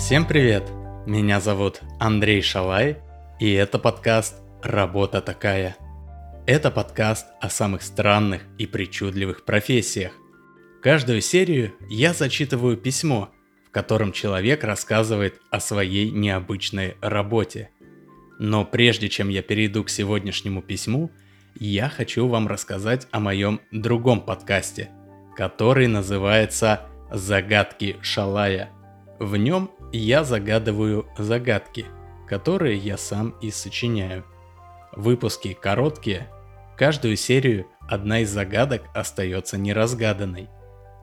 Всем привет! Меня зовут Андрей Шалай, и это подкаст «Работа такая». Это подкаст о самых странных и причудливых профессиях. Каждую серию я зачитываю письмо, в котором человек рассказывает о своей необычной работе. Но прежде чем я перейду к сегодняшнему письму, я хочу вам рассказать о моем другом подкасте, который называется «Загадки Шалая». В нем я загадываю загадки, которые я сам и сочиняю. Выпуски короткие, каждую серию одна из загадок остается неразгаданной,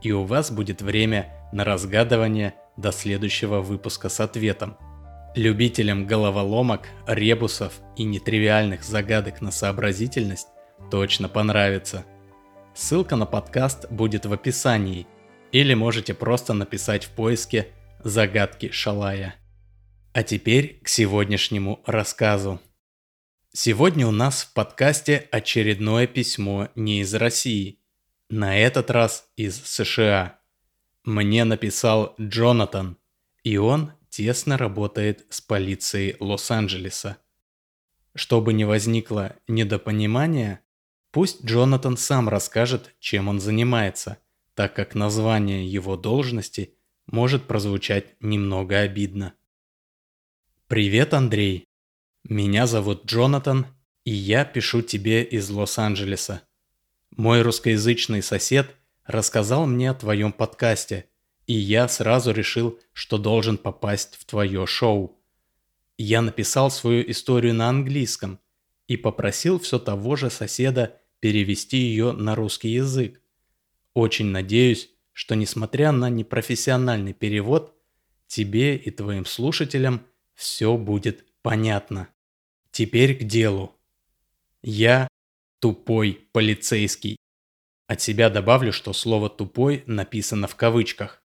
и у вас будет время на разгадывание до следующего выпуска с ответом. Любителям головоломок, ребусов и нетривиальных загадок на сообразительность точно понравится. Ссылка на подкаст будет в описании, или можете просто написать в поиске Загадки Шалая. А теперь к сегодняшнему рассказу. Сегодня у нас в подкасте очередное письмо не из России, на этот раз из США. Мне написал Джонатан, и он тесно работает с полицией Лос-Анджелеса. Чтобы не возникло недопонимания, пусть Джонатан сам расскажет, чем он занимается, так как название его должности – может прозвучать немного обидно. Привет, Андрей. Меня зовут Джонатан, и я пишу тебе из Лос-Анджелеса. Мой русскоязычный сосед рассказал мне о твоем подкасте, и я сразу решил, что должен попасть в твое шоу. Я написал свою историю на английском и попросил все того же соседа перевести ее на русский язык. Очень надеюсь, что несмотря на непрофессиональный перевод, тебе и твоим слушателям все будет понятно. Теперь к делу. Я тупой полицейский. От себя добавлю, что слово «тупой» написано в кавычках.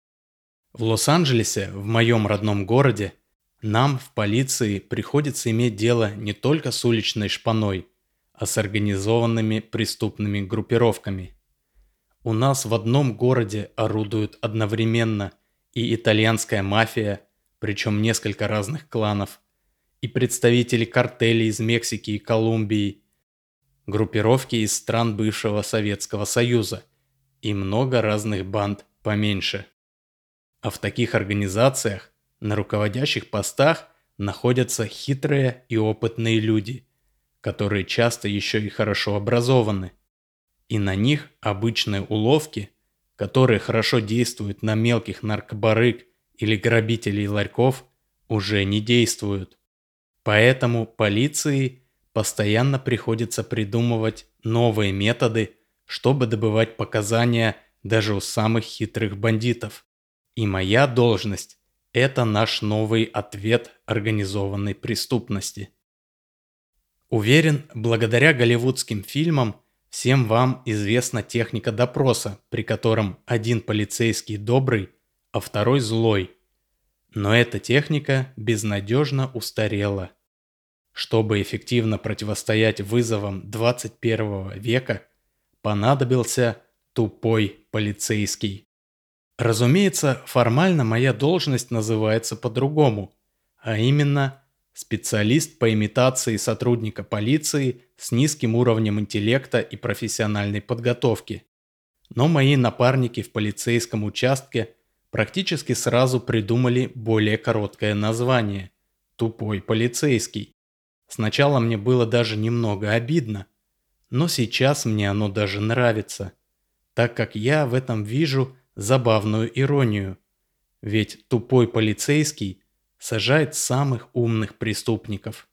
В Лос-Анджелесе, в моем родном городе, нам в полиции приходится иметь дело не только с уличной шпаной, а с организованными преступными группировками – у нас в одном городе орудуют одновременно и итальянская мафия, причем несколько разных кланов, и представители картелей из Мексики и Колумбии, группировки из стран бывшего Советского Союза и много разных банд поменьше. А в таких организациях на руководящих постах находятся хитрые и опытные люди, которые часто еще и хорошо образованы – и на них обычные уловки, которые хорошо действуют на мелких наркобарык или грабителей ларьков, уже не действуют. Поэтому полиции постоянно приходится придумывать новые методы, чтобы добывать показания даже у самых хитрых бандитов. И моя должность – это наш новый ответ организованной преступности. Уверен, благодаря голливудским фильмам Всем вам известна техника допроса, при котором один полицейский добрый, а второй злой. Но эта техника безнадежно устарела. Чтобы эффективно противостоять вызовам 21 века, понадобился тупой полицейский. Разумеется, формально моя должность называется по-другому, а именно Специалист по имитации сотрудника полиции с низким уровнем интеллекта и профессиональной подготовки. Но мои напарники в полицейском участке практически сразу придумали более короткое название – «Тупой полицейский». Сначала мне было даже немного обидно, но сейчас мне оно даже нравится, так как я в этом вижу забавную иронию. Ведь тупой полицейский сажает самых умных преступников.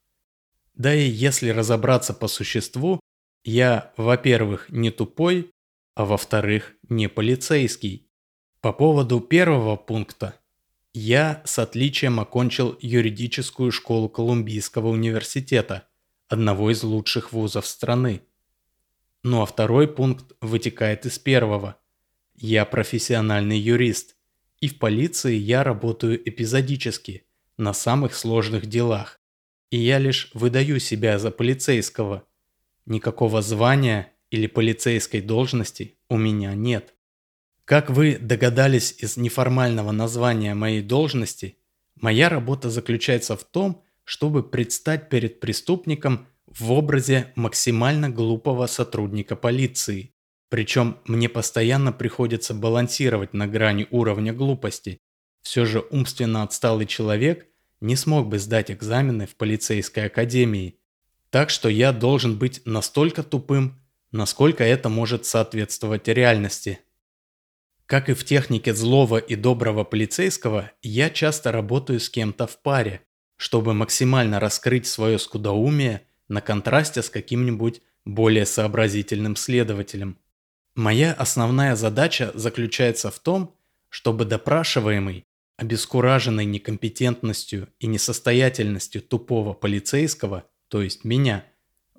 Да и если разобраться по существу, я, во-первых, не тупой, а во-вторых, не полицейский. По поводу первого пункта. Я с отличием окончил юридическую школу Колумбийского университета, одного из лучших вузов страны. Ну а второй пункт вытекает из первого. Я профессиональный юрист, и в полиции я работаю эпизодически – на самых сложных делах. И я лишь выдаю себя за полицейского. Никакого звания или полицейской должности у меня нет. Как вы догадались из неформального названия моей должности, Моя работа заключается в том, чтобы предстать перед преступником в образе максимально глупого сотрудника полиции. Причем мне постоянно приходится балансировать на грани уровня глупости. Все же умственно отсталый человек не смог бы сдать экзамены в полицейской академии. Так что я должен быть настолько тупым, насколько это может соответствовать реальности. Как и в технике злого и доброго полицейского, я часто работаю с кем-то в паре, чтобы максимально раскрыть свое скудоумие на контрасте с каким-нибудь более сообразительным следователем. Моя основная задача заключается в том, чтобы допрашиваемый, обескураженный некомпетентностью и несостоятельностью тупого полицейского, то есть меня,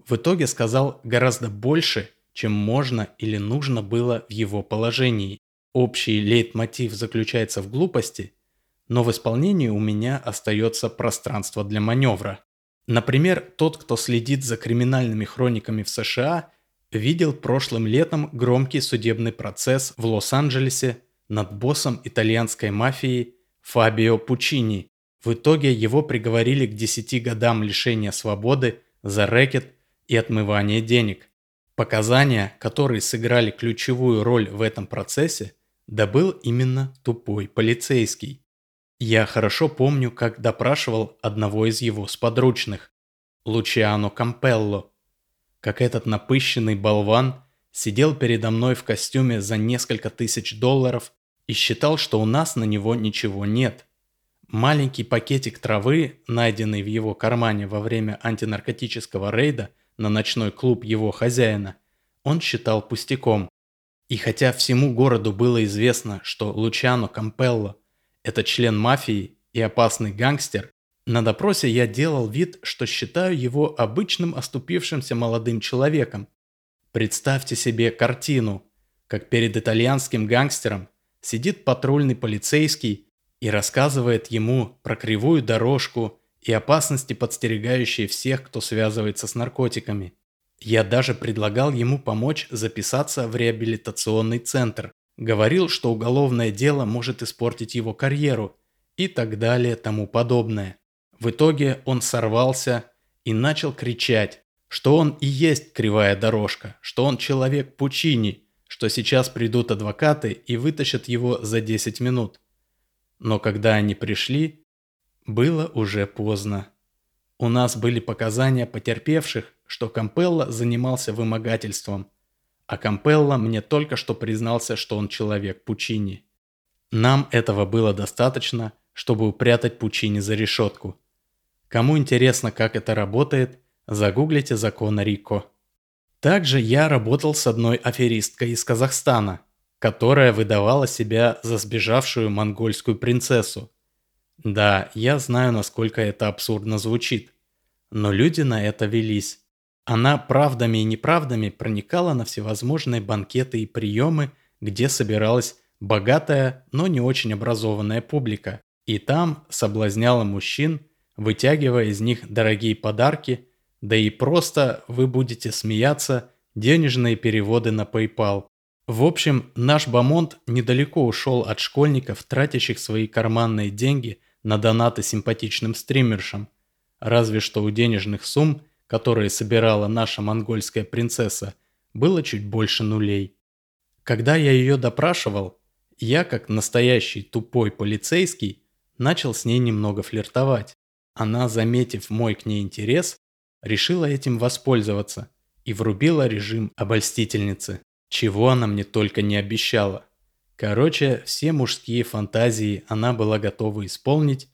в итоге сказал гораздо больше, чем можно или нужно было в его положении. Общий лейтмотив заключается в глупости, но в исполнении у меня остается пространство для маневра. Например, тот, кто следит за криминальными хрониками в США – видел прошлым летом громкий судебный процесс в Лос-Анджелесе над боссом итальянской мафии Фабио Пучини. В итоге его приговорили к 10 годам лишения свободы за рэкет и отмывание денег. Показания, которые сыграли ключевую роль в этом процессе, добыл именно тупой полицейский. Я хорошо помню, как допрашивал одного из его сподручных, Лучиано Кампелло, как этот напыщенный болван сидел передо мной в костюме за несколько тысяч долларов и считал, что у нас на него ничего нет. Маленький пакетик травы, найденный в его кармане во время антинаркотического рейда на ночной клуб его хозяина, он считал пустяком. И хотя всему городу было известно, что Лучано Кампелло – это член мафии и опасный гангстер, на допросе я делал вид, что считаю его обычным оступившимся молодым человеком. Представьте себе картину, как перед итальянским гангстером сидит патрульный полицейский и рассказывает ему про кривую дорожку и опасности, подстерегающие всех, кто связывается с наркотиками. Я даже предлагал ему помочь записаться в реабилитационный центр. Говорил, что уголовное дело может испортить его карьеру и так далее тому подобное. В итоге он сорвался и начал кричать, что он и есть кривая дорожка, что он человек Пучини, что сейчас придут адвокаты и вытащат его за 10 минут. Но когда они пришли, было уже поздно. У нас были показания потерпевших, что Кампелла занимался вымогательством, а Кампелла мне только что признался, что он человек Пучини. Нам этого было достаточно, чтобы упрятать Пучини за решетку – Кому интересно, как это работает, загуглите закон Рико. Также я работал с одной аферисткой из Казахстана, которая выдавала себя за сбежавшую монгольскую принцессу. Да, я знаю, насколько это абсурдно звучит, но люди на это велись. Она правдами и неправдами проникала на всевозможные банкеты и приемы, где собиралась богатая, но не очень образованная публика, и там соблазняла мужчин вытягивая из них дорогие подарки, да и просто вы будете смеяться денежные переводы на PayPal. В общем, наш Бамонт недалеко ушел от школьников, тратящих свои карманные деньги на донаты симпатичным стримершам. Разве что у денежных сумм, которые собирала наша монгольская принцесса, было чуть больше нулей. Когда я ее допрашивал, я, как настоящий тупой полицейский, начал с ней немного флиртовать. Она, заметив мой к ней интерес, решила этим воспользоваться и врубила режим обольстительницы, чего она мне только не обещала. Короче, все мужские фантазии она была готова исполнить,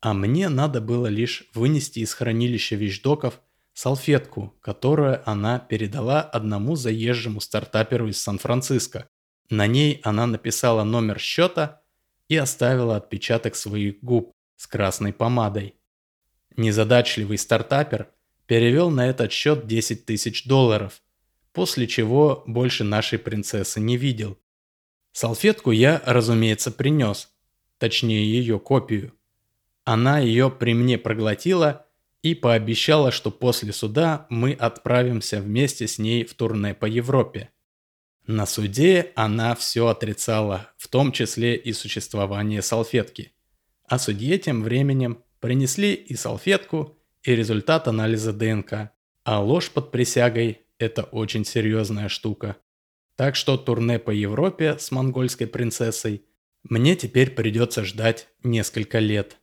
а мне надо было лишь вынести из хранилища вещдоков салфетку, которую она передала одному заезжему стартаперу из Сан-Франциско. На ней она написала номер счета и оставила отпечаток своих губ с красной помадой. Незадачливый стартапер перевел на этот счет 10 тысяч долларов, после чего больше нашей принцессы не видел. Салфетку я, разумеется, принес, точнее ее копию. Она ее при мне проглотила и пообещала, что после суда мы отправимся вместе с ней в турне по Европе. На суде она все отрицала, в том числе и существование салфетки. А судье тем временем принесли и салфетку, и результат анализа ДНК. А ложь под присягой – это очень серьезная штука. Так что турне по Европе с монгольской принцессой мне теперь придется ждать несколько лет.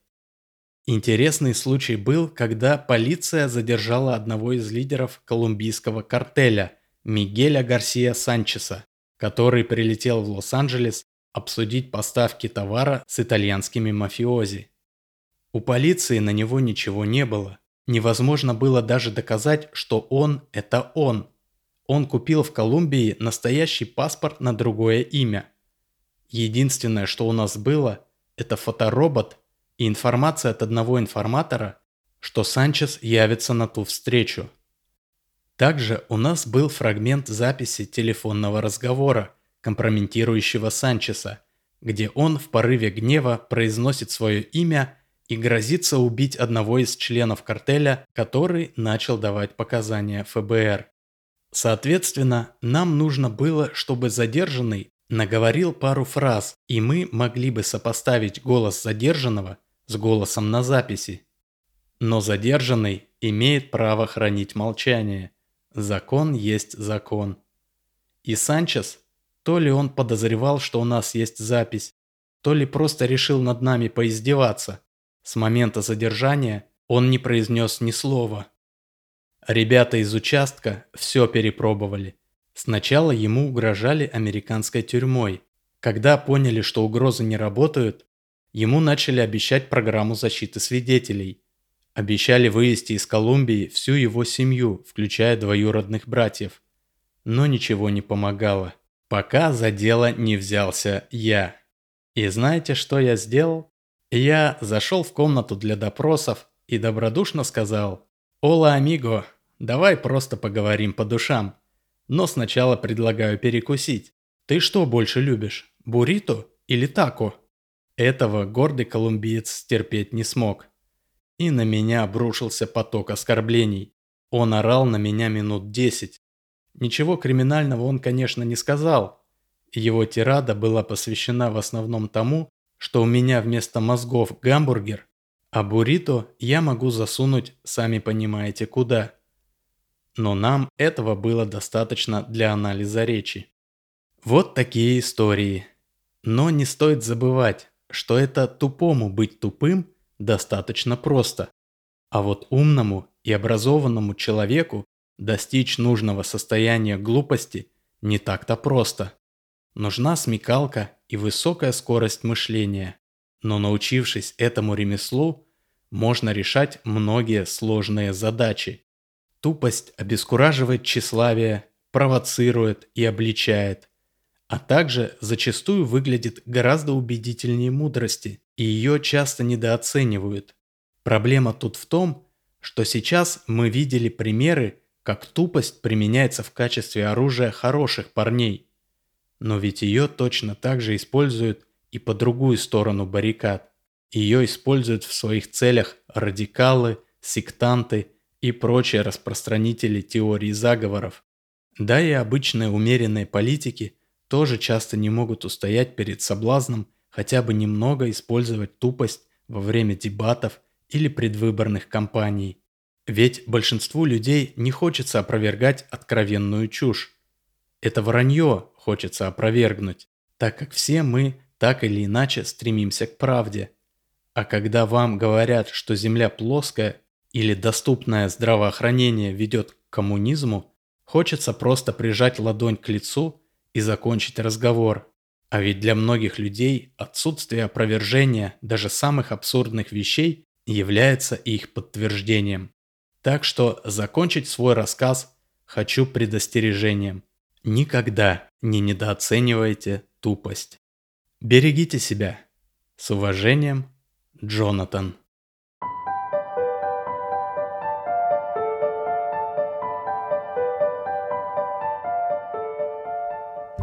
Интересный случай был, когда полиция задержала одного из лидеров колумбийского картеля Мигеля Гарсия Санчеса, который прилетел в Лос-Анджелес обсудить поставки товара с итальянскими мафиози. У полиции на него ничего не было. Невозможно было даже доказать, что он – это он. Он купил в Колумбии настоящий паспорт на другое имя. Единственное, что у нас было, это фоторобот и информация от одного информатора, что Санчес явится на ту встречу. Также у нас был фрагмент записи телефонного разговора, компрометирующего Санчеса, где он в порыве гнева произносит свое имя и грозится убить одного из членов картеля, который начал давать показания ФБР. Соответственно, нам нужно было, чтобы задержанный наговорил пару фраз, и мы могли бы сопоставить голос задержанного с голосом на записи. Но задержанный имеет право хранить молчание – Закон есть закон. И Санчес, то ли он подозревал, что у нас есть запись, то ли просто решил над нами поиздеваться. С момента задержания он не произнес ни слова. Ребята из участка все перепробовали. Сначала ему угрожали американской тюрьмой. Когда поняли, что угрозы не работают, ему начали обещать программу защиты свидетелей – Обещали вывести из Колумбии всю его семью, включая двоюродных братьев. Но ничего не помогало. Пока за дело не взялся я. И знаете, что я сделал? Я зашел в комнату для допросов и добродушно сказал «Ола, амиго, давай просто поговорим по душам. Но сначала предлагаю перекусить. Ты что больше любишь, буррито или тако?» Этого гордый колумбиец терпеть не смог. И на меня обрушился поток оскорблений. Он орал на меня минут десять. Ничего криминального он, конечно, не сказал. Его тирада была посвящена в основном тому, что у меня вместо мозгов гамбургер, а буррито я могу засунуть, сами понимаете, куда. Но нам этого было достаточно для анализа речи. Вот такие истории. Но не стоит забывать, что это тупому быть тупым – достаточно просто. А вот умному и образованному человеку достичь нужного состояния глупости не так-то просто. Нужна смекалка и высокая скорость мышления. Но научившись этому ремеслу, можно решать многие сложные задачи. Тупость обескураживает тщеславие, провоцирует и обличает, а также зачастую выглядит гораздо убедительнее мудрости и ее часто недооценивают. Проблема тут в том, что сейчас мы видели примеры, как тупость применяется в качестве оружия хороших парней. Но ведь ее точно так же используют и по другую сторону баррикад. Ее используют в своих целях радикалы, сектанты и прочие распространители теории заговоров. Да и обычные умеренные политики тоже часто не могут устоять перед соблазном хотя бы немного использовать тупость во время дебатов или предвыборных кампаний. Ведь большинству людей не хочется опровергать откровенную чушь. Это вранье хочется опровергнуть, так как все мы так или иначе стремимся к правде. А когда вам говорят, что Земля плоская или доступное здравоохранение ведет к коммунизму, хочется просто прижать ладонь к лицу и закончить разговор. А ведь для многих людей отсутствие опровержения даже самых абсурдных вещей является их подтверждением. Так что закончить свой рассказ хочу предостережением. Никогда не недооценивайте тупость. Берегите себя. С уважением, Джонатан.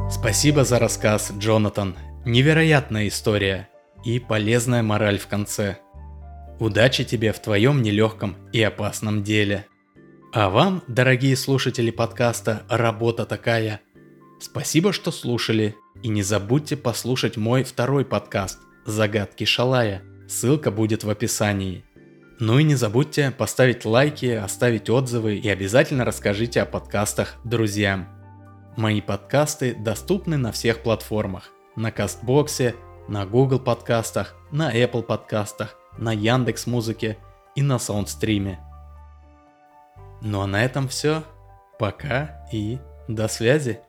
Спасибо за рассказ, Джонатан. Невероятная история и полезная мораль в конце. Удачи тебе в твоем нелегком и опасном деле. А вам, дорогие слушатели подкаста «Работа такая», спасибо, что слушали. И не забудьте послушать мой второй подкаст «Загадки Шалая», Ссылка будет в описании. Ну и не забудьте поставить лайки, оставить отзывы и обязательно расскажите о подкастах друзьям. Мои подкасты доступны на всех платформах. На Кастбоксе, на Google подкастах, на Apple подкастах, на Яндекс Музыке и на Саундстриме. Ну а на этом все. Пока и до связи.